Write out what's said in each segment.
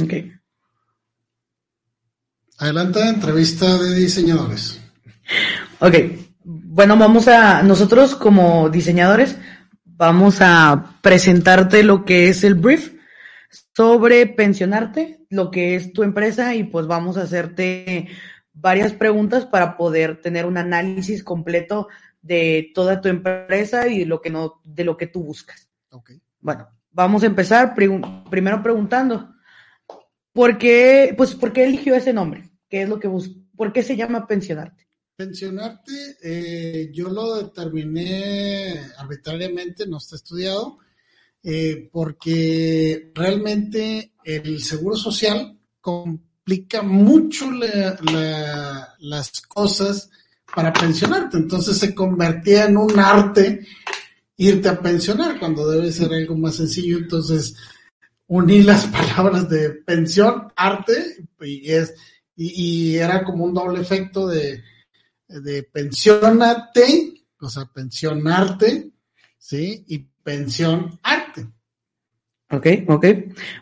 Ok. Adelante, entrevista de diseñadores. Ok. Bueno, vamos a, nosotros como diseñadores, vamos a presentarte lo que es el brief sobre pensionarte, lo que es tu empresa y pues vamos a hacerte varias preguntas para poder tener un análisis completo de toda tu empresa y lo que no, de lo que tú buscas. Ok. Bueno, vamos a empezar primero preguntando, ¿por qué, pues, ¿por qué eligió ese nombre? ¿Qué es lo que ¿Por qué se llama pensionarte? Pensionarte, eh, yo lo determiné arbitrariamente, no está estudiado, eh, porque realmente el seguro social complica mucho la- la- las cosas para pensionarte. Entonces se convertía en un arte irte a pensionar cuando debe ser algo más sencillo. Entonces uní las palabras de pensión, arte, y, es, y, era como un doble efecto de, de pensionate, o sea, pensionarte, ¿sí? Y pensión arte. Ok, ok.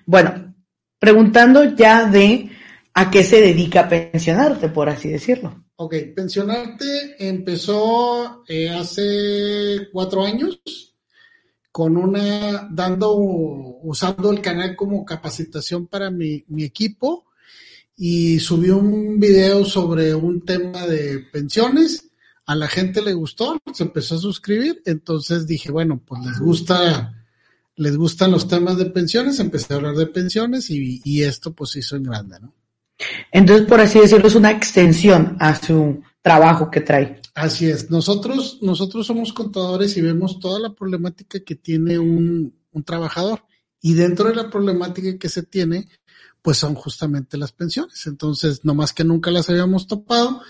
Bueno, preguntando ya de a qué se dedica pensionarte, por así decirlo. Ok, pensionarte empezó eh, hace cuatro años con una, dando, usando el canal como capacitación para mi, mi equipo y subí un video sobre un tema de pensiones. A la gente le gustó, se empezó a suscribir, entonces dije, bueno, pues les gusta, les gustan los temas de pensiones, empecé a hablar de pensiones y, y esto pues hizo en grande, ¿no? Entonces, por así decirlo, es una extensión a su trabajo que trae. Así es. Nosotros, nosotros somos contadores y vemos toda la problemática que tiene un, trabajador. Y dentro de la problemática que se tiene, pues son justamente las pensiones. Entonces, nomás que nunca las habíamos topado,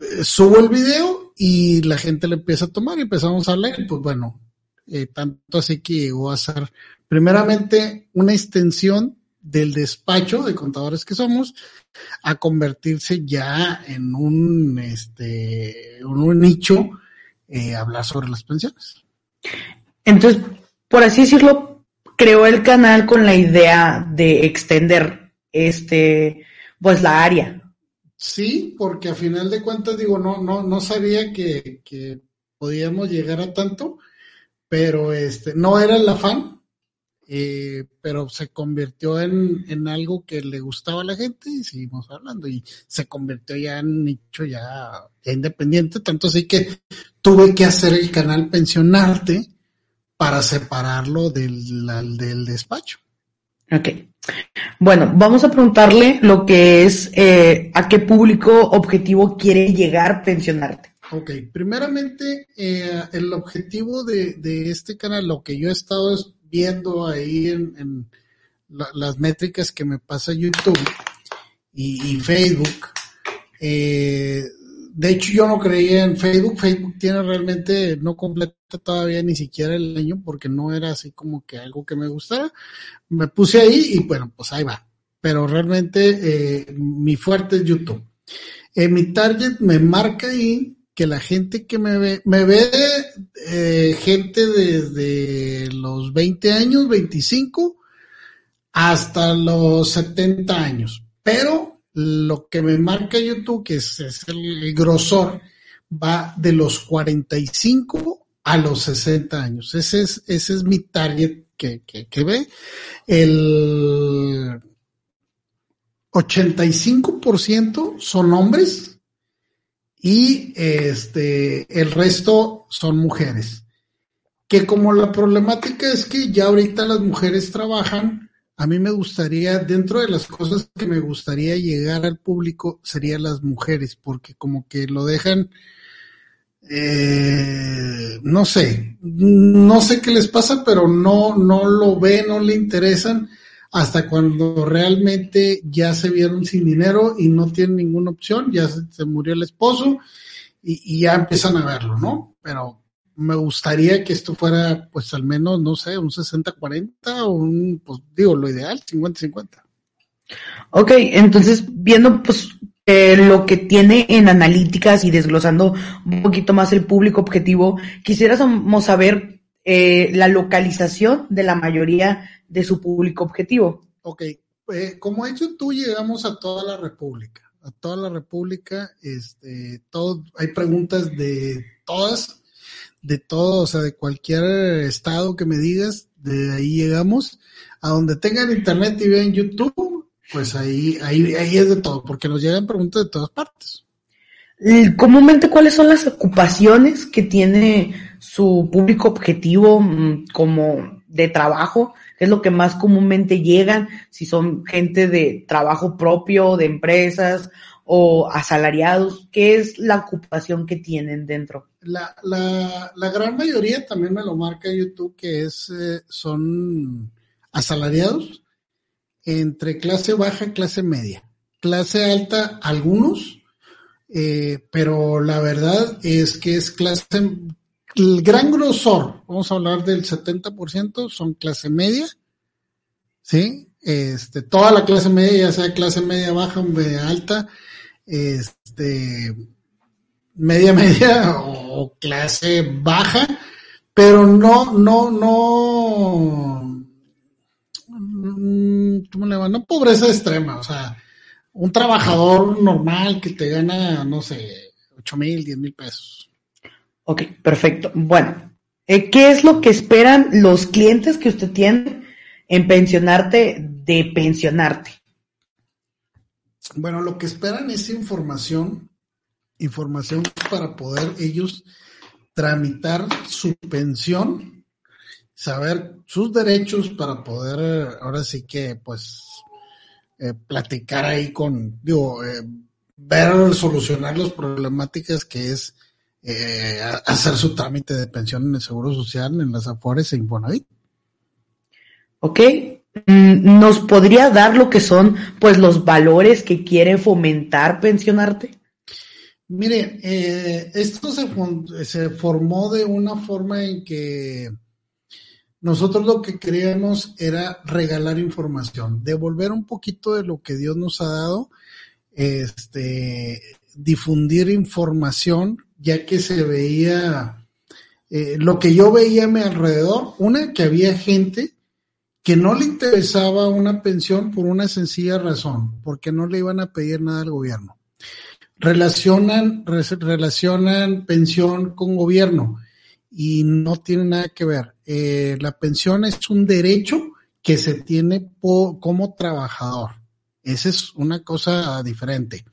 eh, subo el video y la gente le empieza a tomar y empezamos a. Y pues bueno, eh, tanto así que llegó a ser primeramente una extensión del despacho de contadores que somos a convertirse ya en un este en un nicho eh, hablar sobre las pensiones. Entonces, por así decirlo, creó el canal con la idea de extender este, pues la área. Sí, porque a final de cuentas digo, no, no, no sabía que, que podíamos llegar a tanto, pero este, no era el afán, eh, pero se convirtió en, en algo que le gustaba a la gente y seguimos hablando y se convirtió ya en nicho ya, ya independiente, tanto así que tuve que hacer el canal Pensionarte para separarlo del, la- del despacho. Ok. Bueno, vamos a preguntarle lo que es eh, a qué público objetivo quiere llegar pensionarte. Ok, primeramente, eh, el objetivo de, de este canal, lo que yo he estado es viendo ahí en, en la- las métricas que me pasa YouTube y, y Facebook, eh, de hecho yo no creía en Facebook, Facebook tiene realmente, no completa todavía ni siquiera el año porque no era así como que algo que me gustara, me puse ahí y bueno, pues ahí va, pero realmente eh, mi fuerte es YouTube. Eh, mi target me marca ahí que la gente que me ve, me ve eh, gente desde los 20 años, 25, hasta los 70 años. Pero lo que me marca YouTube, que es, es el grosor, va de los 45 a los 60 años. Ese es, ese es mi target que, que, que ve. El 85% son hombres y este el resto son mujeres. Que como la problemática es que ya ahorita las mujeres trabajan, a mí me gustaría, dentro de las cosas que me gustaría llegar al público, serían las mujeres, porque como que lo dejan, eh, no sé, no sé qué les pasa, pero no, no lo ven, no le interesan hasta cuando realmente ya se vieron sin dinero y no tienen ninguna opción, ya se, murió el esposo y, ya empiezan a verlo, ¿no? Pero me gustaría que esto fuera, pues al menos, no sé, un 60-40 o un, pues digo, lo ideal, 50-50. Ok, entonces viendo pues eh, lo que tiene en analíticas y desglosando un poquito más el público objetivo, quisiéramos saber eh, la localización de la mayoría de su público objetivo. Ok, eh, como hecho tú llegamos a toda la República, a toda la República, este, todo, hay preguntas de todas, de todo, o sea, de cualquier estado que me digas, de ahí llegamos. A donde tengan internet y vean YouTube, pues ahí, ahí, ahí es de todo, porque nos llegan preguntas de todas partes. Comúnmente, ¿cuáles son las ocupaciones que tiene su público objetivo mm, como de trabajo? ¿Qué es lo que más comúnmente llegan? Si son gente de trabajo propio, de empresas o asalariados, ¿qué es la ocupación que tienen dentro? La, la, la gran mayoría también me lo marca YouTube que es, eh, son asalariados entre clase baja, clase media. Clase alta, algunos, eh, pero la verdad es que es clase, el gran grosor, vamos a hablar del 70%, son clase media, ¿sí? Este, toda la clase media, ya sea clase media baja media alta, este, media media o clase baja, pero no, no, no, mm, ¿cómo le va? No pobreza extrema, o sea, un trabajador normal que te gana, no sé, ocho mil, diez mil pesos. Ok, perfecto. Bueno, eh, ¿qué es lo que esperan los clientes que usted tiene en pensionarte de pensionarte? Bueno, lo que esperan es información, información para poder ellos tramitar su pensión, saber sus derechos para poder, ahora sí que, pues, eh, platicar ahí con, digo, eh, ver, solucionar las problemáticas que es eh, hacer su trámite de pensión en el Seguro Social, en las Afores e Infonavit. Ok, mm, ¿nos podría dar lo que son, pues, los valores que quiere fomentar pensionarte? Mire, esto se, se formó de una forma en que nosotros lo que queríamos era regalar información, devolver un poquito de lo que Dios nos ha dado, este, difundir información, ya que se veía, eh, lo que yo veía a mi alrededor, una, que había gente que no le interesaba una pensión por una sencilla razón, porque no le iban a pedir nada al gobierno. Relacionan, relacionan pensión con gobierno y no tiene nada que ver. Eh, la pensión es un derecho que se tiene como trabajador. Esa es una cosa diferente.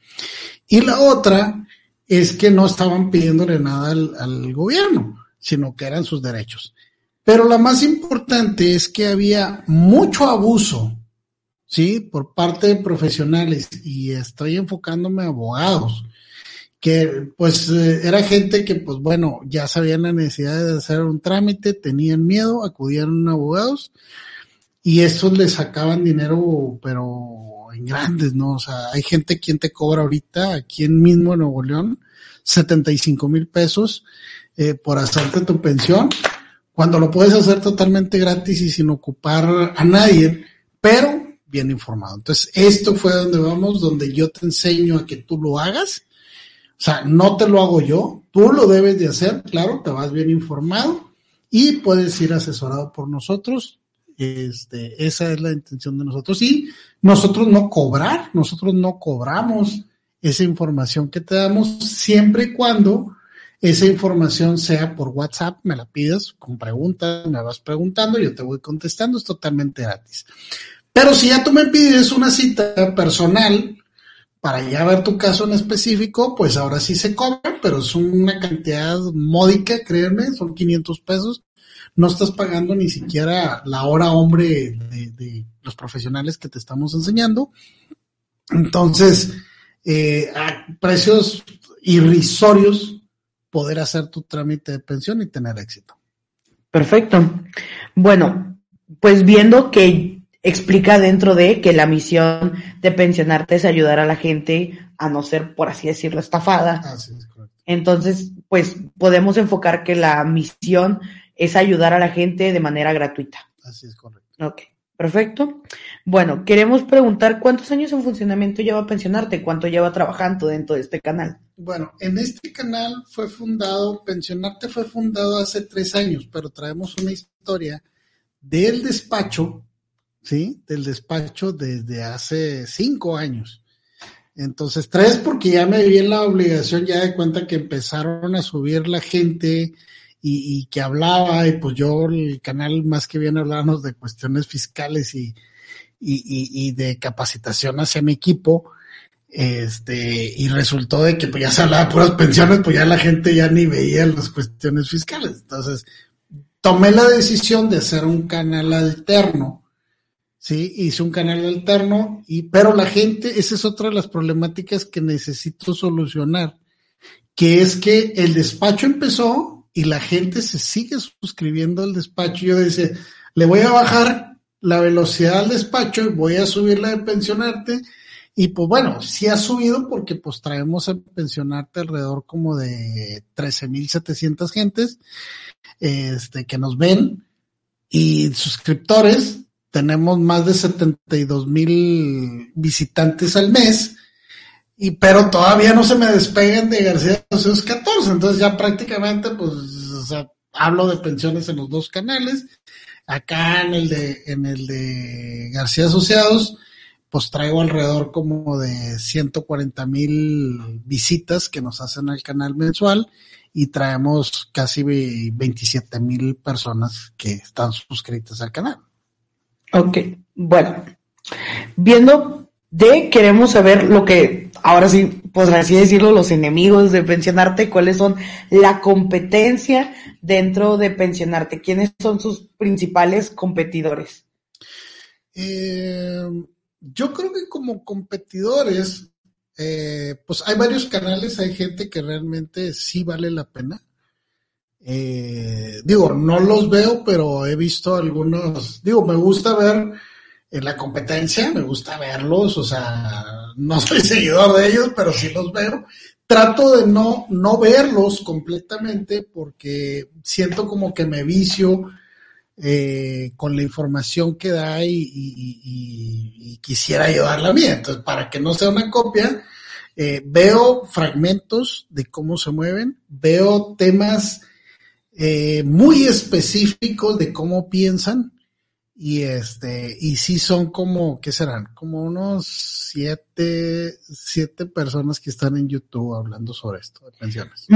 Y la otra es que no estaban pidiéndole nada al, al gobierno, sino que eran sus derechos. Pero la más importante es que había mucho abuso, ¿sí? Por parte de profesionales, y estoy enfocándome a abogados, que pues eh, era gente que pues bueno, ya sabían la necesidad de hacer un trámite, tenían miedo, acudían a abogados y estos les sacaban dinero pero en grandes, ¿no? O sea, hay gente quien te cobra ahorita, aquí en mismo en Nuevo León, 75 mil pesos eh, por hacerte tu pensión, cuando lo puedes hacer totalmente gratis y sin ocupar a nadie, pero bien informado. Entonces, esto fue donde vamos, donde yo te enseño a que tú lo hagas o sea, no te lo hago yo, tú lo debes de hacer, claro, te vas bien informado y puedes ir asesorado por nosotros. Este, esa es la intención de nosotros. Y nosotros no cobrar, nosotros no cobramos esa información que te damos siempre y cuando esa información sea por WhatsApp, me la pides con preguntas, me vas preguntando, yo te voy contestando, es totalmente gratis. Pero si ya tú me pides una cita personal, para ya ver tu caso en específico, pues ahora sí se cobra, pero es una cantidad módica, créanme, son 500 pesos. No estás pagando ni siquiera la hora hombre de, los profesionales que te estamos enseñando. Entonces, eh, a precios irrisorios, poder hacer tu trámite de pensión y tener éxito. Perfecto. Bueno, pues viendo que explica dentro de que la misión de pensionarte es ayudar a la gente a no ser, por así decirlo, estafada. Es. Entonces, pues podemos enfocar que la misión es ayudar a la gente de manera gratuita. Así es, correcto. Ok, perfecto. Bueno, queremos preguntar cuántos años en funcionamiento lleva Pensionarte, cuánto lleva trabajando dentro de este canal. Bueno, en este canal fue fundado, Pensionarte fue fundado hace tres años, pero traemos una historia del despacho, ¿sí? Del despacho desde hace cinco años. Entonces, tres porque ya me vi en la obligación ya de cuenta que empezaron a subir la gente y, que hablaba y pues yo el canal más que bien hablábamos de cuestiones fiscales y, y, y, y de capacitación hacia mi equipo. Este, y resultó de que pues ya se hablaba de puras pensiones, pues ya la gente ya ni veía las cuestiones fiscales. Entonces, tomé la decisión de hacer un canal alterno. Sí, hice un canal alterno, y, pero la gente, esa es otra de las problemáticas que necesito solucionar, que es que el despacho empezó y la gente se sigue suscribiendo al despacho. Yo decía, le voy a bajar la velocidad al despacho y voy a subir la de pensionarte. Y pues bueno, sí ha subido porque pues traemos a pensionarte alrededor como de 13.700 gentes este, que nos ven y suscriptores. Tenemos más de 72 mil visitantes al mes, y pero todavía no se me despeguen de García 214. Entonces ya prácticamente, pues, o sea, hablo de pensiones en los dos canales. Acá en el de, en el de García Asociados, pues traigo alrededor como de 140 mil visitas que nos hacen al canal mensual y traemos casi 27 mil personas que están suscritas al canal. Ok, bueno, viendo de, queremos saber lo que, ahora sí, por así decirlo, los enemigos de pensionarte, cuáles son la competencia dentro de pensionarte, quiénes son sus principales competidores. Eh, yo creo que como competidores, eh, pues hay varios canales, hay gente que realmente sí vale la pena. Eh, digo, no los veo, pero he visto algunos, digo, me gusta ver en la competencia, me gusta verlos, o sea, no soy seguidor de ellos, pero sí los veo. Trato de no, no verlos completamente porque siento como que me vicio eh, con la información que da y, y, y, y, quisiera llevarla. Entonces, para que no sea una copia, eh, veo fragmentos de cómo se mueven, veo temas eh, muy específicos de cómo piensan y este y sí son como qué serán como unos siete siete personas que están en YouTube hablando sobre esto de pensiones.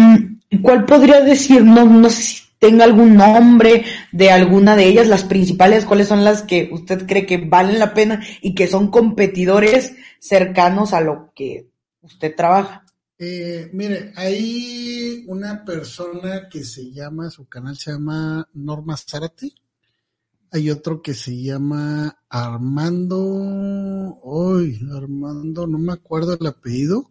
¿Cuál podría decir no no sé si tenga algún nombre de alguna de ellas las principales cuáles son las que usted cree que valen la pena y que son competidores cercanos a lo que usted trabaja? Eh, mire, hay una persona que se llama, su canal se llama Norma Zárate. Hay otro que se llama Armando, uy, Armando, no me acuerdo el apellido.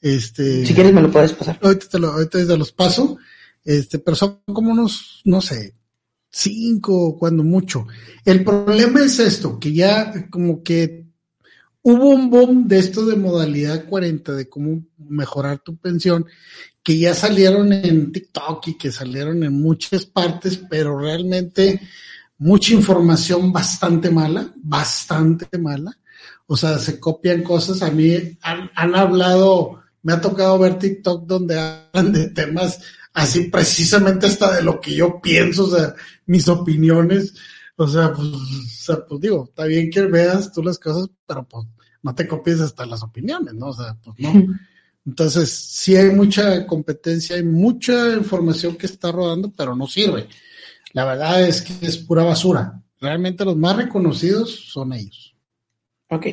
Este, si quieres me lo puedes pasar. Ahorita te, lo, ahorita te los paso. Este, pero son como unos, no sé, cinco, cuando mucho. El problema es esto, que ya como que hubo un boom de esto de modalidad 40, de cómo mejorar tu pensión, que ya salieron en TikTok y que salieron en muchas partes, pero realmente mucha información bastante mala, bastante mala. O sea, se copian cosas. A mí han, han hablado, me ha tocado ver TikTok donde hablan de temas así precisamente hasta de lo que yo pienso, o sea, mis opiniones. O sea, pues, o sea, pues digo, está bien que veas tú las cosas, pero pues no te copies hasta las opiniones, ¿no? O sea, pues no. Entonces, sí hay mucha competencia, hay mucha información que está rodando, pero no sirve. La verdad es que es pura basura. Realmente los más reconocidos son ellos. Ok,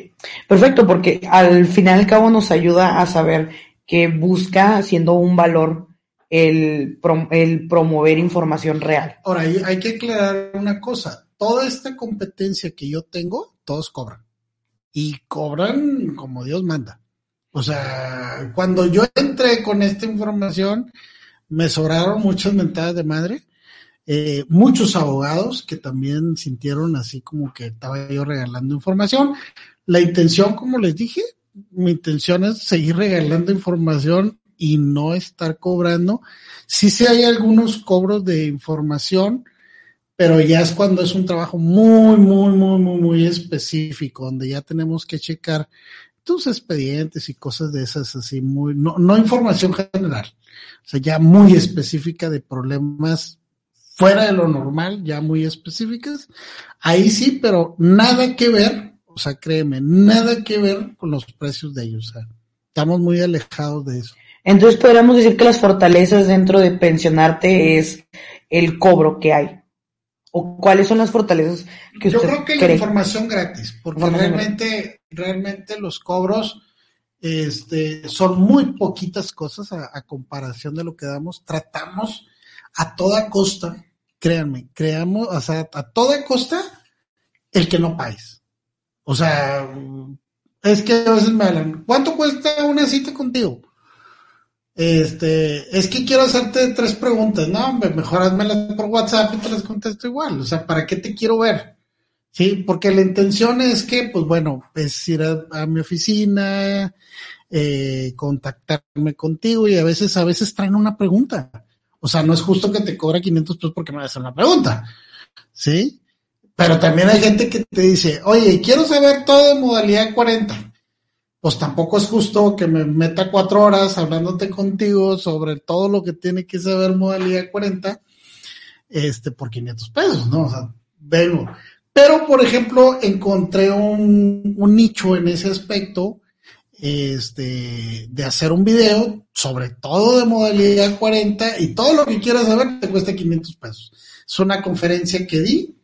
perfecto, porque al final y al cabo nos ayuda a saber que busca siendo un valor el, el promover información real. Ahora, hay que aclarar una cosa. Toda esta competencia que yo tengo, todos cobran y cobran como Dios manda. O sea, cuando yo entré con esta información, me sobraron muchas mentadas de madre. Eh, muchos abogados que también sintieron así como que estaba yo regalando información. La intención, como les dije, mi intención es seguir regalando información y no estar cobrando. Sí, sí hay algunos cobros de información, pero ya es cuando es un trabajo muy, muy, muy, muy, muy específico, donde ya tenemos que checar tus expedientes y cosas de esas así muy, no, no información general, o sea, ya muy específica de problemas fuera de lo normal, ya muy específicas. Ahí sí, pero nada que ver, o sea, créeme, nada que ver con los precios de ellos, o sea, estamos muy alejados de eso. Entonces podríamos decir que las fortalezas dentro de pensionarte es el cobro que hay. ¿O cuáles son las fortalezas que usted Yo creo que la información gratis, porque realmente, realmente los cobros este, son muy poquitas cosas a, a, comparación de lo que damos. Tratamos a toda costa, créanme, creamos, o sea, a toda costa el que no pagues. O sea, es que a veces me hablan, ¿cuánto cuesta una cita contigo? Este, es que quiero hacerte tres preguntas, no, mejor hazmelas por WhatsApp y te las contesto igual. O sea, ¿para qué te quiero ver? Sí, porque la intención es que, pues bueno, es ir a, a mi oficina, eh, contactarme contigo y a veces, a veces traen una pregunta. O sea, no es justo que te cobra 500 pesos porque me hacer una pregunta. ¿Sí? Pero también hay gente que te dice, oye, quiero saber todo de modalidad 40 pues tampoco es justo que me meta cuatro horas hablándote contigo sobre todo lo que tiene que saber modalidad 40, este, por 500 pesos, ¿no? O sea, vengo. Pero, por ejemplo, encontré un nicho en ese aspecto, este, de hacer un video sobre todo de modalidad 40 y todo lo que quieras saber te cuesta 500 pesos. Es una conferencia que di,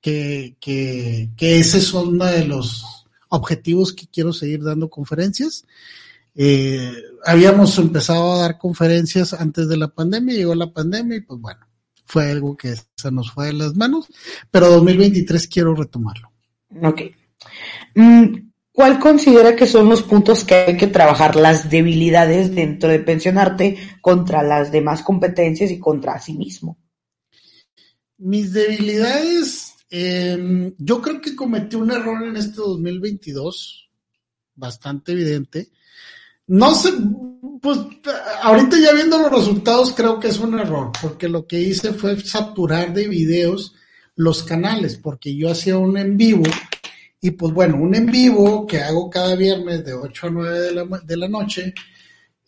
que, que, que ese es uno de los objetivos que quiero seguir dando conferencias. Eh, habíamos empezado a dar conferencias antes de la pandemia, llegó la pandemia y pues bueno, fue algo que se nos fue de las manos, pero 2023 quiero retomarlo. Ok. Mm, ¿Cuál considera que son los puntos que hay que trabajar, las debilidades dentro de pensionarte contra las demás competencias y contra sí mismo? Mis debilidades eh, yo creo que cometí un error en este 2022, bastante evidente. No sé, pues ahorita ya viendo los resultados creo que es un error, porque lo que hice fue saturar de videos los canales, porque yo hacía un en vivo y pues bueno, un en vivo que hago cada viernes de 8 a 9 de la, de la noche,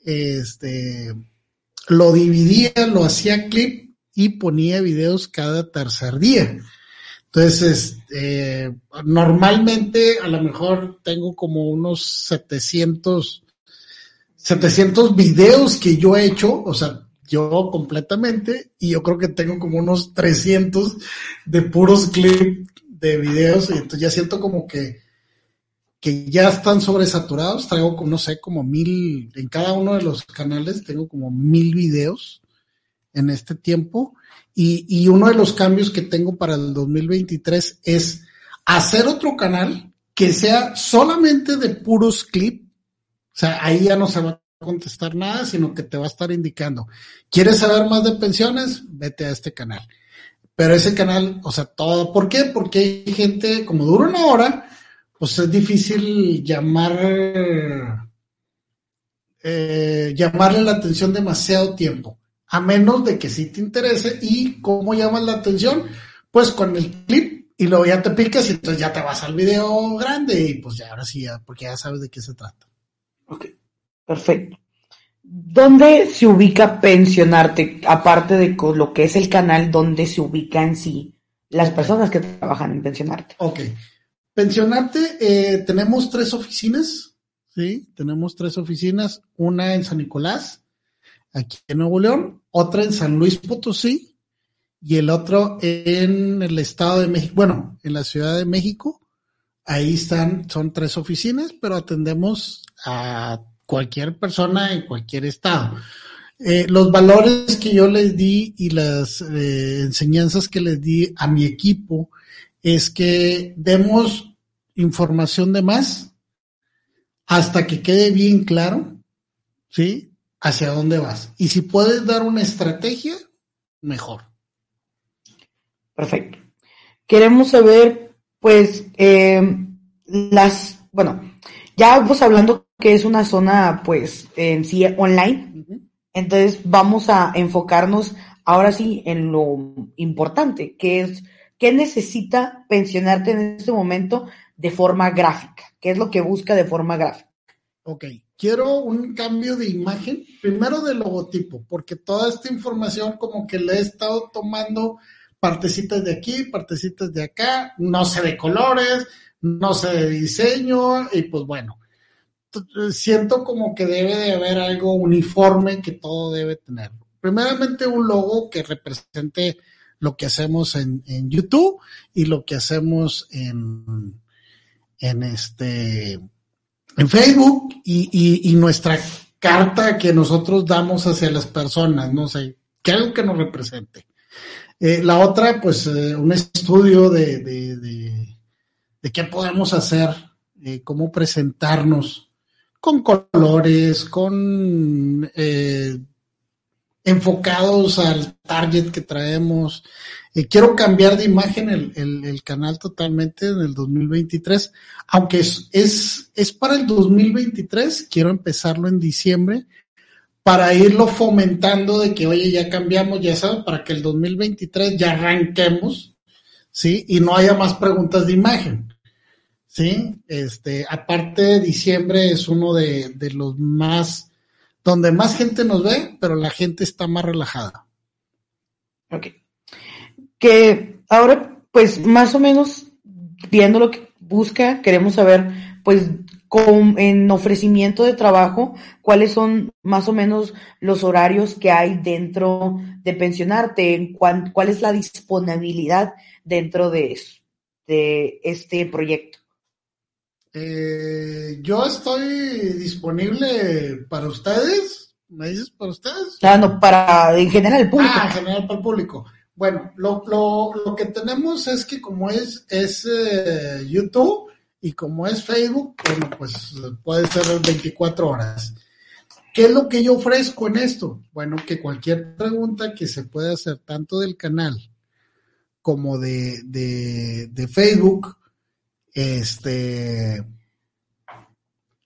este, lo dividía, lo hacía clip y ponía videos cada tercer día. Entonces, eh, normalmente a lo mejor tengo como unos 700, 700 videos que yo he hecho, o sea, yo completamente, y yo creo que tengo como unos 300 de puros clips de videos, y entonces ya siento como que, que ya están sobresaturados, traigo como, no sé, como mil, en cada uno de los canales tengo como mil videos en este tiempo, y, y, uno de los cambios que tengo para el 2023 es hacer otro canal que sea solamente de puros clips. O sea, ahí ya no se va a contestar nada, sino que te va a estar indicando. ¿Quieres saber más de pensiones? Vete a este canal. Pero ese canal, o sea, todo. ¿Por qué? Porque hay gente, como dura una hora, pues es difícil llamar, eh, llamarle la atención demasiado tiempo a menos de que sí te interese y cómo llamas la atención, pues con el clip y luego ya te picas y entonces ya te vas al video grande y pues ya ahora sí, ya, porque ya sabes de qué se trata. Ok, perfecto. ¿Dónde se ubica pensionarte, aparte de lo que es el canal, dónde se ubica en sí las personas que trabajan en pensionarte? Ok. Pensionarte, eh, tenemos tres oficinas, ¿sí? Tenemos tres oficinas, una en San Nicolás, aquí en Nuevo León, otra en San Luis Potosí y el otro en el Estado de México, bueno, en la Ciudad de México. Ahí están, son tres oficinas, pero atendemos a cualquier persona en cualquier estado. Eh, los valores que yo les di y las eh, enseñanzas que les di a mi equipo es que demos información de más hasta que quede bien claro, ¿sí? hacia dónde vas. Y si puedes dar una estrategia, mejor. Perfecto. Queremos saber, pues, eh, las, bueno, ya vamos hablando que es una zona, pues, en sí online. Entonces vamos a enfocarnos ahora sí en lo importante, que es qué necesita pensionarte en este momento de forma gráfica, qué es lo que busca de forma gráfica. Ok, quiero un cambio de imagen, primero de logotipo, porque toda esta información como que le he estado tomando partecitas de aquí, partecitas de acá, no sé de colores, no sé de diseño, y pues bueno, siento como que debe de haber algo uniforme que todo debe tener. Primeramente un logo que represente lo que hacemos en, YouTube y lo que hacemos en, en este en Facebook y, y, nuestra carta que nosotros damos hacia las personas, no sé, que algo que nos represente. Eh, la otra, pues, eh, un estudio de, de, de, qué podemos hacer, eh, cómo presentarnos con colores, con enfocados al target que traemos. quiero cambiar de imagen el, el, canal totalmente en el 2023, aunque es, es, es para el 2023, quiero empezarlo en diciembre para irlo fomentando de que, oye, ya cambiamos, ya sabes, para que el 2023 ya arranquemos, ¿sí? Y no haya más preguntas de imagen, ¿sí? Este, aparte, diciembre es uno de, de los más, donde más gente nos ve, pero la gente está más relajada. Ok. Que ahora, pues, más o menos, viendo lo que busca, queremos saber, pues, con, en ofrecimiento de trabajo, cuáles son más o menos los horarios que hay dentro de pensionarte, cuál, cuál es la disponibilidad dentro de, de este proyecto. Eh, yo estoy disponible para ustedes. ¿Me dices para ustedes? Ah, no, para en general el público. Ah, en general para el público. Bueno, lo, lo, lo que tenemos es que como es, es eh, YouTube, y como es Facebook, bueno, pues puede ser 24 horas. ¿Qué es lo que yo ofrezco en esto? Bueno, que cualquier pregunta que se pueda hacer tanto del canal como de, de, Facebook, este,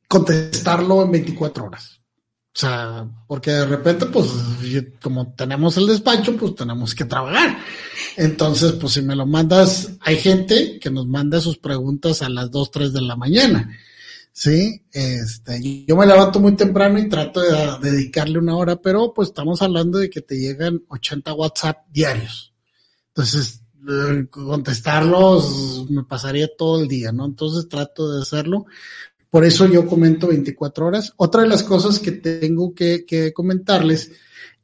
contestarlo en 24 horas. O sea, porque de repente, pues, como tenemos el despacho, pues tenemos que trabajar. Entonces, pues si me lo mandas, hay gente que nos manda sus preguntas a las 2, 3 de la mañana. Sí, este, yo me levanto muy temprano y trato de, dedicarle una hora, pero pues estamos hablando de que te llegan 80 WhatsApp diarios. Entonces, contestarlos me pasaría todo el día, ¿no? Entonces trato de hacerlo. Por eso yo comento 24 horas. Otra de las cosas que tengo que, comentarles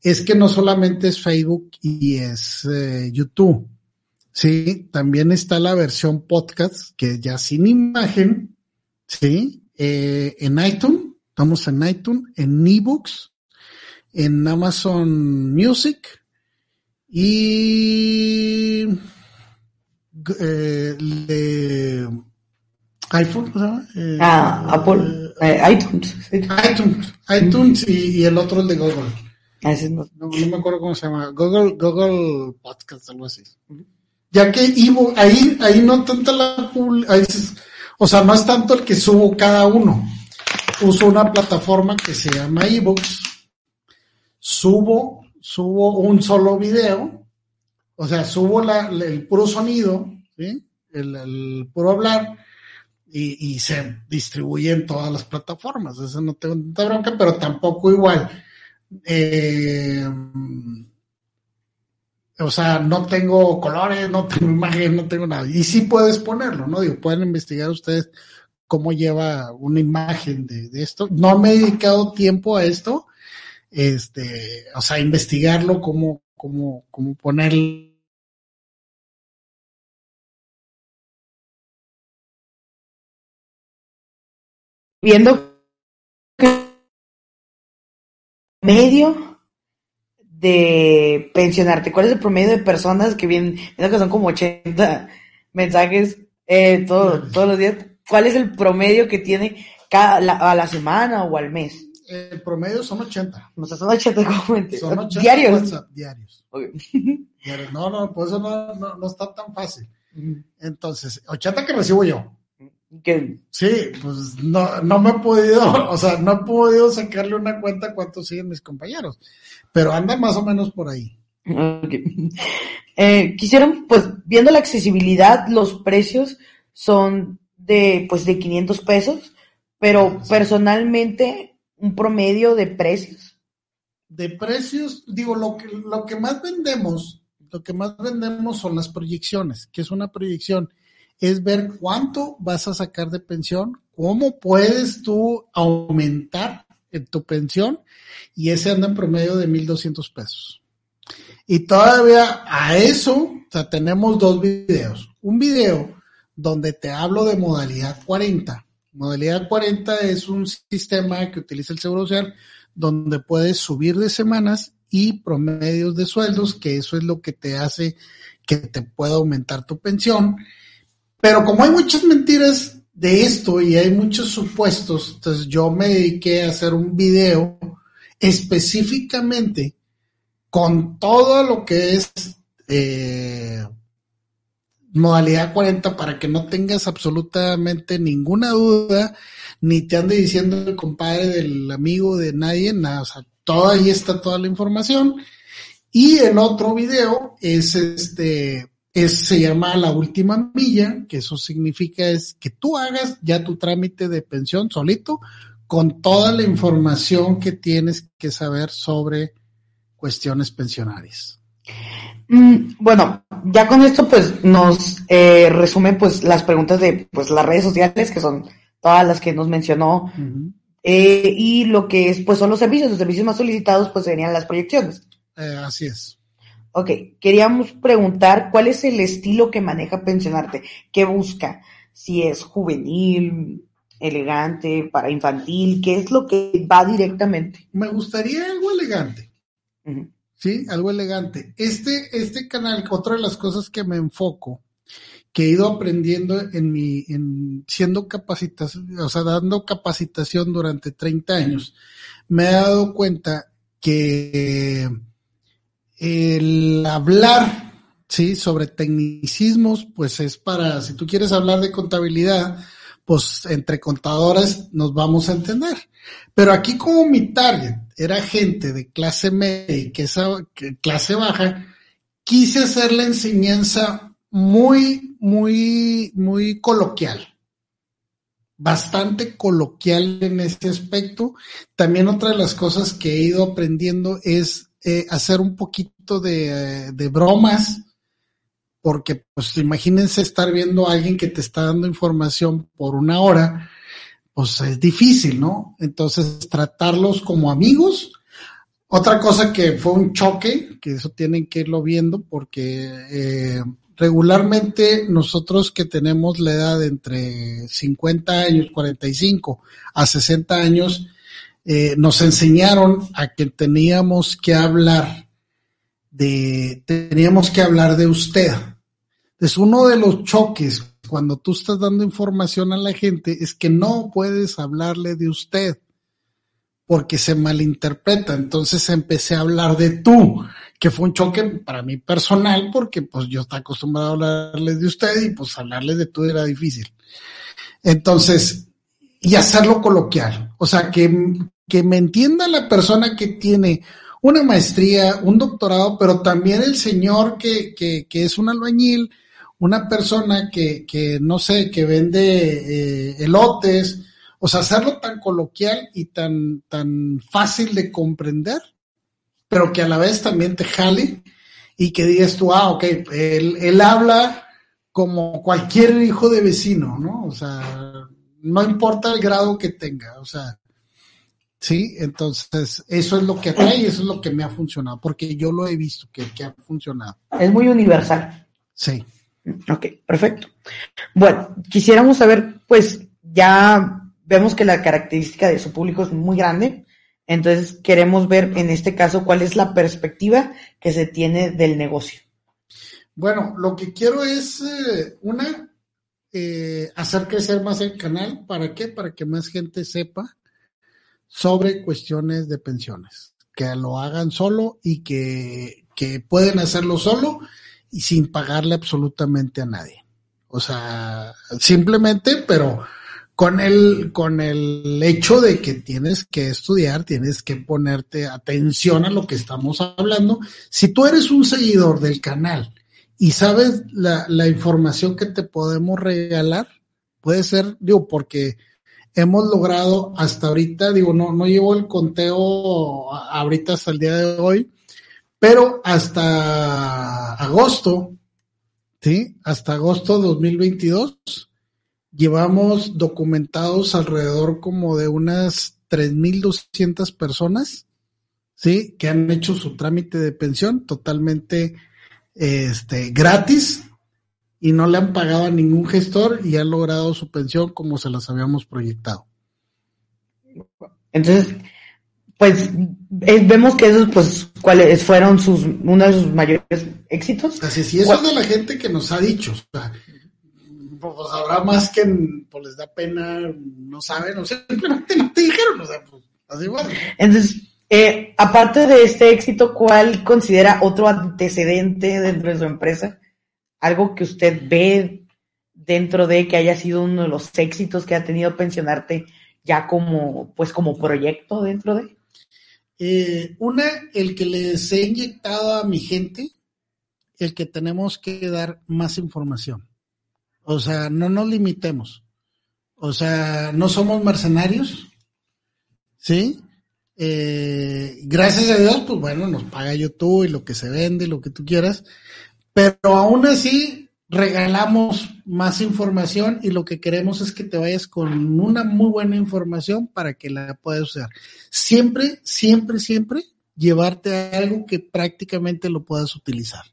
es que no solamente es Facebook y es eh, YouTube. Sí, también está la versión podcast, que ya sin imagen, sí, eh, en iTunes, estamos en iTunes, en eBooks, en Amazon Music y eh, iPhone, ¿no? Eh, ah, Apple, eh, iTunes. iTunes, iTunes y, el otro el de Google. Ah, no. No, me acuerdo cómo se llama. Google, Google Podcast, algo así. Ya que Ivo, ahí, ahí no tanta la o sea, no es tanto el que subo cada uno. Uso una plataforma que se llama eBooks. Subo, subo un solo video. O sea, subo la, el puro sonido, ¿sí? El, puro hablar y, se distribuye en todas las plataformas. Eso no tengo tanta bronca, pero tampoco igual. Eh, o sea, no tengo colores, no tengo imagen, no tengo nada. Y sí puedes ponerlo, ¿no? Digo, pueden investigar ustedes cómo lleva una imagen de, esto. No me he dedicado tiempo a esto, este, o sea, investigarlo, cómo, cómo, cómo ponerlo viendo medio de pensionarte. ¿Cuál es el promedio de personas que vienen? Viendo que son como 80 mensajes eh, todos los días. ¿Cuál es el promedio que tiene cada, a la semana o al mes? El promedio son 80. O sea, son 80 comentarios. Son 80 Diarios. WhatsApp, diarios. Ok. Diarios. No, no, por eso no, no, no está tan fácil. Entonces, 80 que recibo yo. Que- Sí, pues no, no me he podido, o sea, no he podido sacarle una cuenta cuánto siguen mis compañeros, pero anda más o menos por ahí. ok. Eh, quisieron, pues, viendo la accesibilidad, los precios son de, pues, de 500 pesos, pero personalmente, un promedio de precios. De precios, digo, lo que, lo que más vendemos, lo que más vendemos son las proyecciones, que es una proyección, es ver cuánto vas a sacar de pensión, cómo puedes tú aumentar en tu pensión, y ese anda en promedio de 1.200 pesos. Y todavía a eso, tenemos dos videos. Un video donde te hablo de modalidad 40. Modalidad 40 es un sistema que utiliza el Seguro Social donde puedes subir de semanas y promedios de sueldos, que eso es lo que te hace que te pueda aumentar tu pensión. Pero como hay muchas mentiras de esto y hay muchos supuestos, entonces yo me dediqué a hacer un video específicamente con todo lo que es eh, modalidad 40 para que no tengas absolutamente ninguna duda, ni te ande diciendo el compadre del amigo de nadie, nada, o sea, todo ahí está toda la información. Y el otro video es este, es, se llama La Última Milla, que eso significa es que tú hagas ya tu trámite de pensión solito con toda la información que tienes que saber sobre cuestiones pensionarias. Mm, bueno, ya con esto pues nos eh, resumen pues las preguntas de pues las redes sociales que son todas las que nos mencionó eh, y lo que es pues son los servicios, los servicios más solicitados pues serían las proyecciones. Eh, así es. Ok, queríamos preguntar cuál es el estilo que maneja pensionarte, qué busca, si es juvenil, elegante, para infantil, qué es lo que va directamente. Me gustaría algo elegante. Ujú. Sí, algo elegante. Este, este canal, otra de las cosas que me enfoco, que he ido aprendiendo en mi, en siendo capacitación, o sea, dando capacitación durante 30 años, me he dado cuenta que el hablar, sí, sobre tecnicismos, pues es para, si tú quieres hablar de contabilidad, pues entre contadores nos vamos a entender. Pero aquí como mi target era gente de clase media y que esa, clase baja, quise hacer la enseñanza muy, muy, muy coloquial. Bastante coloquial en este aspecto. También otra de las cosas que he ido aprendiendo es eh, hacer un poquito de bromas, porque pues imagínense estar viendo a alguien que te está dando información por una hora, pues es difícil, ¿no? Entonces tratarlos como amigos. Otra cosa que fue un choque, que eso tienen que irlo viendo, porque eh, regularmente nosotros que tenemos la edad de entre 50 años, 45 a 60 años, eh, nos enseñaron a que teníamos que hablar de, teníamos que hablar de usted. Es uno de los choques cuando tú estás dando información a la gente es que no puedes hablarle de usted porque se malinterpreta. Entonces empecé a hablar de tú, que fue un choque para mí personal porque pues yo estaba acostumbrado a hablarles de usted y pues hablarles de tú era difícil. Entonces, y hacerlo coloquial. O sea, que, que me entienda la persona que tiene una maestría, un doctorado, pero también el señor que, que, que es un albañil, una persona que, que no sé, que vende eh, elotes, o sea, hacerlo tan coloquial y tan, tan fácil de comprender, pero que a la vez también te jale y que digas tú, ah, ok, él, él habla como cualquier hijo de vecino, ¿no? O sea, no importa el grado que tenga, o sea, sí, entonces eso es lo que atrae y eso es lo que me ha funcionado, porque yo lo he visto que, que ha funcionado. Es muy universal. Sí. Ok, perfecto. Bueno, quisiéramos saber, pues ya vemos que la característica de su público es muy grande, entonces queremos ver en este caso cuál es la perspectiva que se tiene del negocio. Bueno, lo que quiero es, eh, una, eh, hacer crecer más el canal. ¿Para qué? Para que más gente sepa sobre cuestiones de pensiones, que lo hagan solo y que, que pueden hacerlo solo y sin pagarle absolutamente a nadie. O sea, simplemente, pero con el, con el hecho de que tienes que estudiar, tienes que ponerte atención a lo que estamos hablando. Si tú eres un seguidor del canal y sabes la, la información que te podemos regalar, puede ser, digo, porque hemos logrado hasta ahorita, digo, no, no llevo el conteo ahorita hasta el día de hoy, pero hasta agosto, ¿sí? Hasta agosto de 2022 llevamos documentados alrededor como de unas 3.200 personas, ¿sí? Que han hecho su trámite de pensión totalmente este, gratis y no le han pagado a ningún gestor y han logrado su pensión como se las habíamos proyectado. Entonces, pues vemos que esos pues cuáles fueron sus uno de sus mayores éxitos. Así es, y eso es de la gente que nos ha dicho, o sea, pues habrá más que pues, les da pena, no saben, o simplemente no te dijeron, o sea, pues así bueno. Entonces, eh, aparte de este éxito, ¿cuál considera otro antecedente dentro de su empresa? Algo que usted ve dentro de que haya sido uno de los éxitos que ha tenido pensionarte ya como, pues como proyecto dentro de. Eh, una, el que les he inyectado a mi gente, el que tenemos que dar más información. O sea, no nos limitemos. O sea, no somos mercenarios. ¿Sí? Eh, gracias a Dios, pues bueno, nos paga YouTube y lo que se vende, lo que tú quieras. Pero aún así, regalamos más información y lo que queremos es que te vayas con una muy buena información para que la puedas usar. Siempre, siempre, siempre llevarte a algo que prácticamente lo puedas utilizar.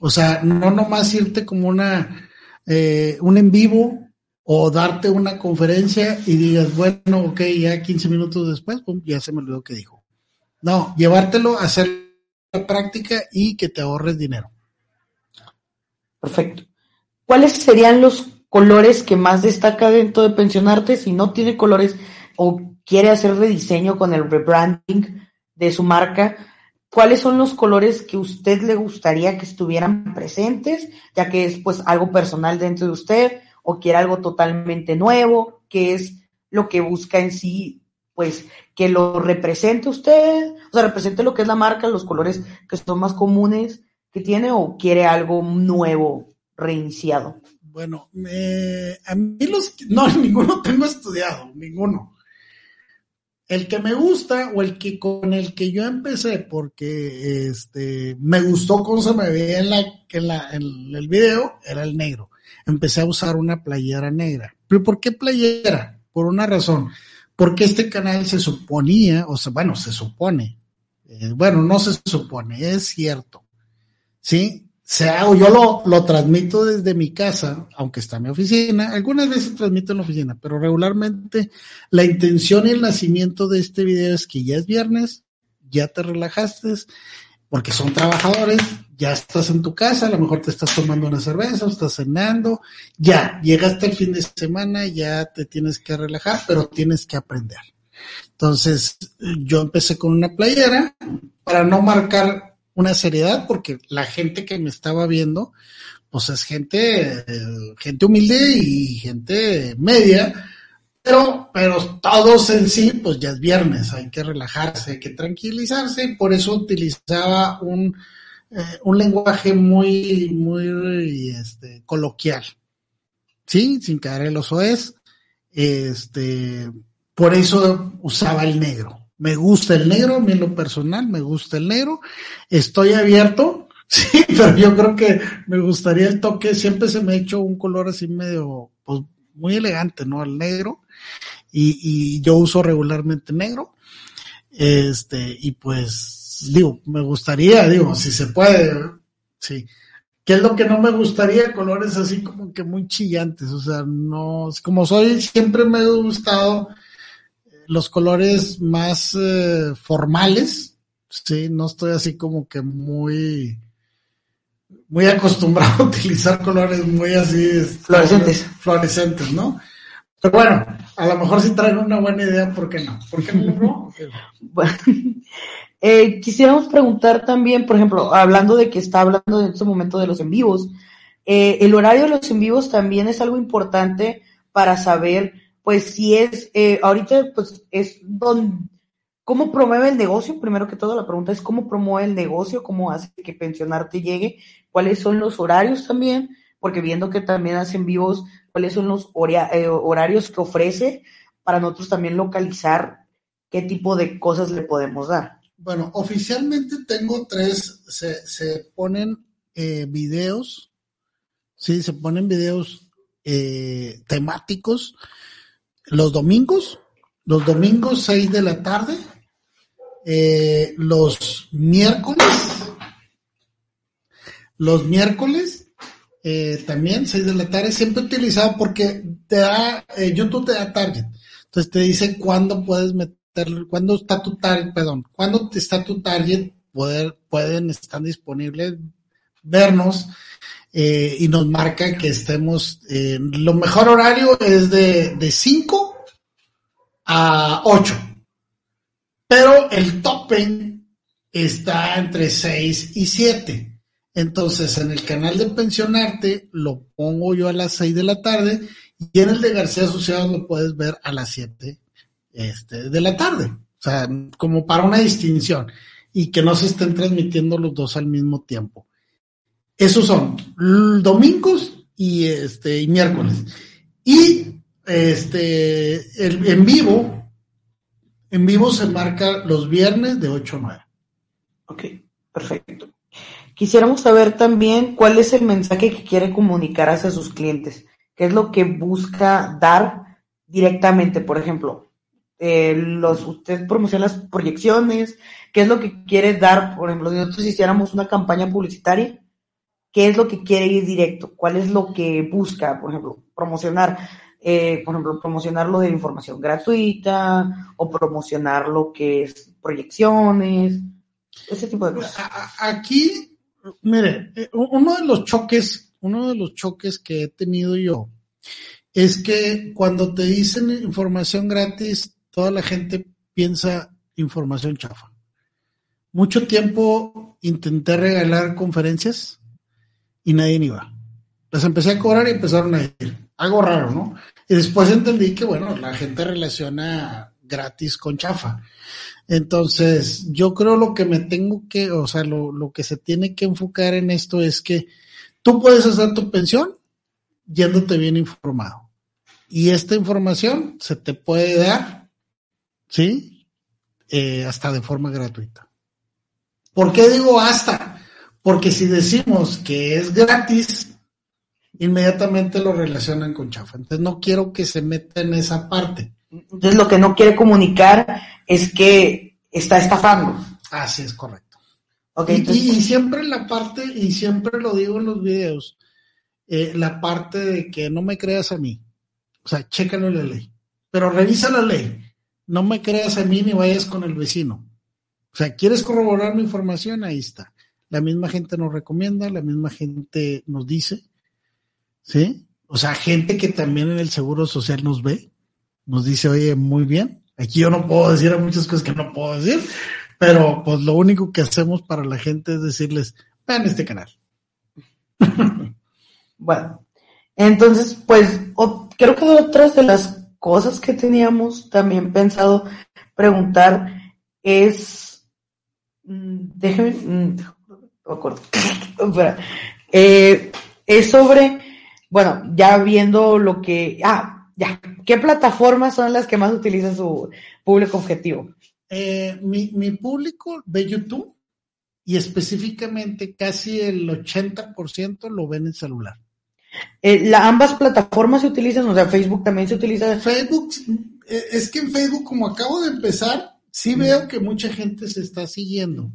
O sea, no nomás irte como una, eh, un en vivo o darte una conferencia y digas, bueno, ok, ya 15 minutos después, ya se me olvidó que dijo. No, llevártelo, hacer la práctica y que te ahorres dinero. Perfecto. ¿Cuáles serían los colores que más destaca dentro de Pensionarte si no tiene colores o quiere hacer rediseño con el rebranding de su marca? ¿Cuáles son los colores que usted le gustaría que estuvieran presentes, ya que es pues algo personal dentro de usted o quiere algo totalmente nuevo, que es lo que busca en sí, pues que lo represente usted, o sea, represente lo que es la marca, los colores que son más comunes que tiene o quiere algo nuevo, reiniciado? Bueno, a mí los, no, ninguno tengo estudiado, ninguno. El que me gusta o el que con el que yo empecé, porque este, me gustó cómo se me veía en, la, en, la, en el video, era el negro. Empecé a usar una playera negra. ¿Pero por qué playera? Por una razón. Porque este canal se suponía, o sea, bueno, se supone, eh, bueno, no se supone, es cierto, ¿sí? Sea, o yo lo, lo transmito desde mi casa, aunque está en mi oficina, algunas veces transmito en la oficina, pero regularmente la intención y el nacimiento de este video es que ya es viernes, ya te relajaste, porque son trabajadores, ya estás en tu casa, a lo mejor te estás tomando una cerveza, estás cenando, ya, llegaste el fin de semana, ya te tienes que relajar, pero tienes que aprender. Entonces, yo empecé con una playera para no marcar una seriedad porque la gente que me estaba viendo, pues es gente, gente humilde y gente media, pero, pero todos en sí, pues ya es viernes, hay que relajarse, hay que tranquilizarse, y por eso utilizaba un, eh, un lenguaje muy, muy este, coloquial, ¿sí? Sin caer el oso es, este, por eso usaba el negro me gusta el negro, a mí en lo personal me gusta el negro, estoy abierto, sí, pero yo creo que me gustaría el toque, siempre se me ha hecho un color así medio, pues muy elegante, ¿no? El negro, y, y yo uso regularmente negro, este, y pues, digo, me gustaría, digo, si se puede, sí. ¿Qué es lo que no me gustaría? Colores así como que muy chillantes, o sea, no, como soy, siempre me ha gustado los colores más eh, formales, sí, no estoy así como que muy, muy acostumbrado a utilizar colores muy así este, fluorescentes, fluorescentes, ¿no? Pero bueno, A lo mejor si traen una buena idea, ¿por qué no? ¿Por qué no? Bueno, eh, quisiéramos preguntar también, por ejemplo, hablando de que está hablando en este momento de los en vivos, eh, el horario de los en vivos también es algo importante para saber, pues, si es, eh, ahorita, pues, es donde, ¿cómo promueve el negocio? Primero que todo, la pregunta es, ¿cómo promueve el negocio? ¿Cómo hace que pensionarte llegue? ¿Cuáles son los horarios también? Porque viendo que también hacen vivos, ¿cuáles son los eh, horarios que ofrece para nosotros también localizar qué tipo de cosas le podemos dar? Bueno, oficialmente tengo tres, se, se ponen eh, videos, sí, se ponen videos eh, temáticos los domingos, los domingos 6 de la tarde, eh, los miércoles, los miércoles eh, también 6 de la tarde, siempre utilizado porque te da, eh, YouTube te da target, entonces te dice cuándo puedes meter, cuándo está tu target, perdón, cuándo está tu target, poder, pueden, están disponibles vernos eh, y nos marca que estemos, lo mejor horario es de, de 5 a 8, pero el tope está entre 6 y 7. Entonces, en el canal de Pensionarte lo pongo yo a las 6 de la tarde y en el de García Asociados lo puedes ver a las 7 este, de la tarde. O sea, como para una distinción y que no se estén transmitiendo los dos al mismo tiempo. Esos son domingos y este y miércoles. Y este en vivo, en vivo se marca los viernes de 8 a 9. Ok, perfecto. Quisiéramos saber también cuál es el mensaje que quiere comunicar hacia sus clientes, qué es lo que busca dar directamente, por ejemplo, eh, los, usted promociona las proyecciones, qué es lo que quiere dar, por ejemplo, si nosotros hiciéramos una campaña publicitaria, qué es lo que quiere ir directo, cuál es lo que busca, por ejemplo, promocionar, eh, por ejemplo, promocionar lo de información gratuita o promocionar lo que es proyecciones, ese tipo de cosas. Aquí, mire, eh, uno de los choques, uno de los choques que he tenido yo es que cuando te dicen información gratis, toda la gente piensa información chafa. Mucho tiempo intenté regalar conferencias y nadie ni va. Las empecé a cobrar y empezaron a ir. Algo raro, ¿no? Y después entendí que, bueno, la gente relaciona gratis con chafa. Entonces, yo creo lo que me tengo que, o sea, lo, lo que se tiene que enfocar en esto es que tú puedes hacer tu pensión yéndote bien informado. Y esta información se te puede dar, ¿sí? Eh, hasta de forma gratuita. ¿Por qué digo hasta? Porque si decimos que es gratis, inmediatamente lo relacionan con chafa. Entonces no quiero que se meta en esa parte. Entonces lo que no quiere comunicar es que está estafando. Así es correcto. Okay, y, y, siempre la parte, y siempre lo digo en los videos, eh, la parte de que no me creas a mí. O sea, chécalo la ley. Pero revisa la ley. No me creas a mí ni vayas con el vecino. O sea, ¿quieres corroborar mi información? Ahí está la misma gente nos recomienda, la misma gente nos dice, ¿sí? O sea, gente que también en el Seguro Social nos ve, nos dice, oye, muy bien, aquí yo no puedo decir muchas cosas que no puedo decir, pero pues lo único que hacemos para la gente es decirles, vean este canal. bueno, entonces, pues creo que otras de las cosas que teníamos también pensado preguntar es, mm, déjeme, acuerdo. eh, es sobre, bueno, ya viendo lo que, ah, ya, ¿qué plataformas son las que más utiliza su público objetivo? Eh, mi, mi público ve YouTube y específicamente casi el 80% lo ven en celular. Eh, la, ambas plataformas se utilizan, o sea, Facebook también se utiliza. Facebook, es que en Facebook, como acabo de empezar, sí veo que mucha gente se está siguiendo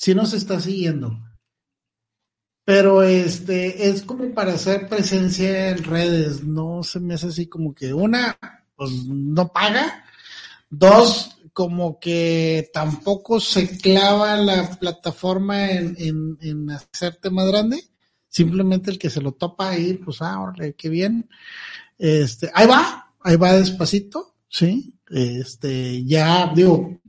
sí nos está siguiendo. Pero este es como para hacer presencia en redes, no se me hace así como que una, pues no paga, dos, como que tampoco se clava la plataforma en, en, en hacerte más grande, simplemente el que se lo topa ahí, pues ah, qué bien. Este, ahí va, ahí va despacito, ¿sí? Este, ya, digo,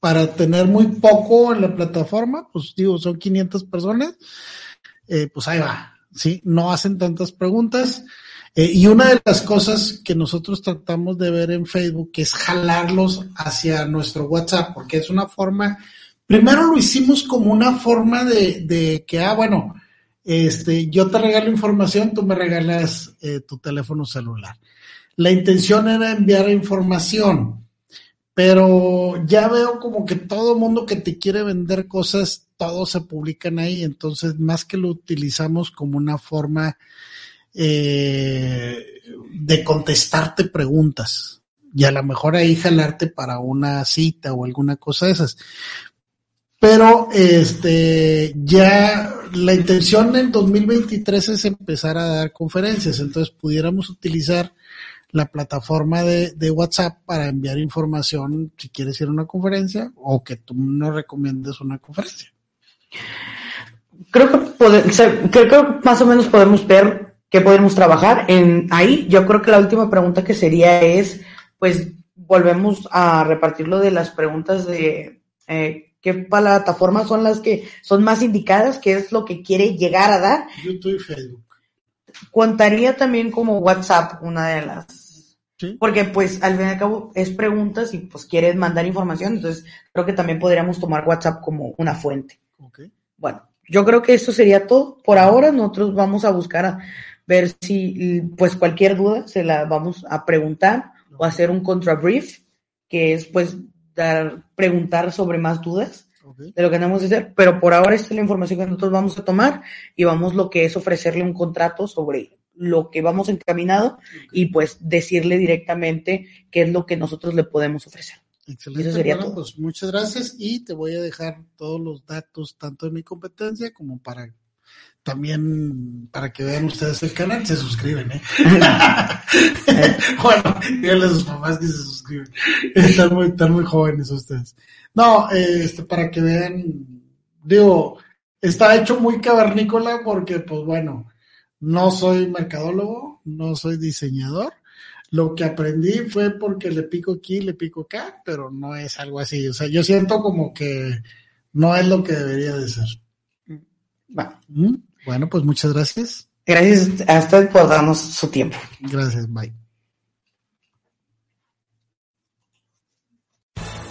para tener muy poco en la plataforma, pues digo, son 500 personas, eh, pues ahí va, ¿sí? No hacen tantas preguntas. Eh, y una de las cosas que nosotros tratamos de ver en Facebook es jalarlos hacia nuestro WhatsApp, porque es una forma, primero lo hicimos como una forma de, de que, ah, bueno, este, yo te regalo información, tú me regalas eh, tu teléfono celular. La intención era enviar información, pero ya veo como que todo mundo que te quiere vender cosas, todos se publican ahí, entonces más que lo utilizamos como una forma eh, de contestarte preguntas y a lo mejor ahí jalarte para una cita o alguna cosa de esas. Pero este ya la intención en 2023 es empezar a dar conferencias, entonces pudiéramos utilizar la plataforma de, de, WhatsApp para enviar información si quieres ir a una conferencia o que tú nos recomiendes una conferencia. Creo que, creo que más o menos podemos ver qué podemos trabajar en ahí. Yo creo que la última pregunta que sería es, pues volvemos a repartirlo de las preguntas de eh, qué plataformas son las que son más indicadas, qué es lo que quiere llegar a dar. YouTube y Facebook. Contaría también como WhatsApp una de las porque pues al fin y al cabo es preguntas y pues quieres mandar información, entonces creo que también podríamos tomar WhatsApp como una fuente. Bueno, yo creo que eso sería todo. Por ahora nosotros vamos a buscar a ver si pues cualquier duda se la vamos a preguntar o hacer un contra brief, que es pues dar, preguntar sobre más dudas de lo que tenemos que hacer, pero por ahora esta es la información que nosotros vamos a tomar y vamos lo que es ofrecerle un contrato sobre lo que vamos encaminado y pues decirle directamente qué es lo que nosotros le podemos ofrecer. Excelente. sería bueno, pues muchas gracias y te voy a dejar todos los datos tanto de mi competencia como para también para que vean ustedes el canal, se suscriben, ¿eh? bueno, díganle a sus mamás que se suscriben. Están muy, están muy jóvenes ustedes. No, este, para que vean, digo, está hecho muy cavernícola porque, pues bueno, no soy mercadólogo, no soy diseñador. Lo que aprendí fue porque le pico aquí, le pico acá, pero no es algo así. O sea, yo siento como que no es lo que debería de ser. Bueno. Bueno pues muchas gracias. Gracias a usted por darnos su tiempo. Gracias, bye.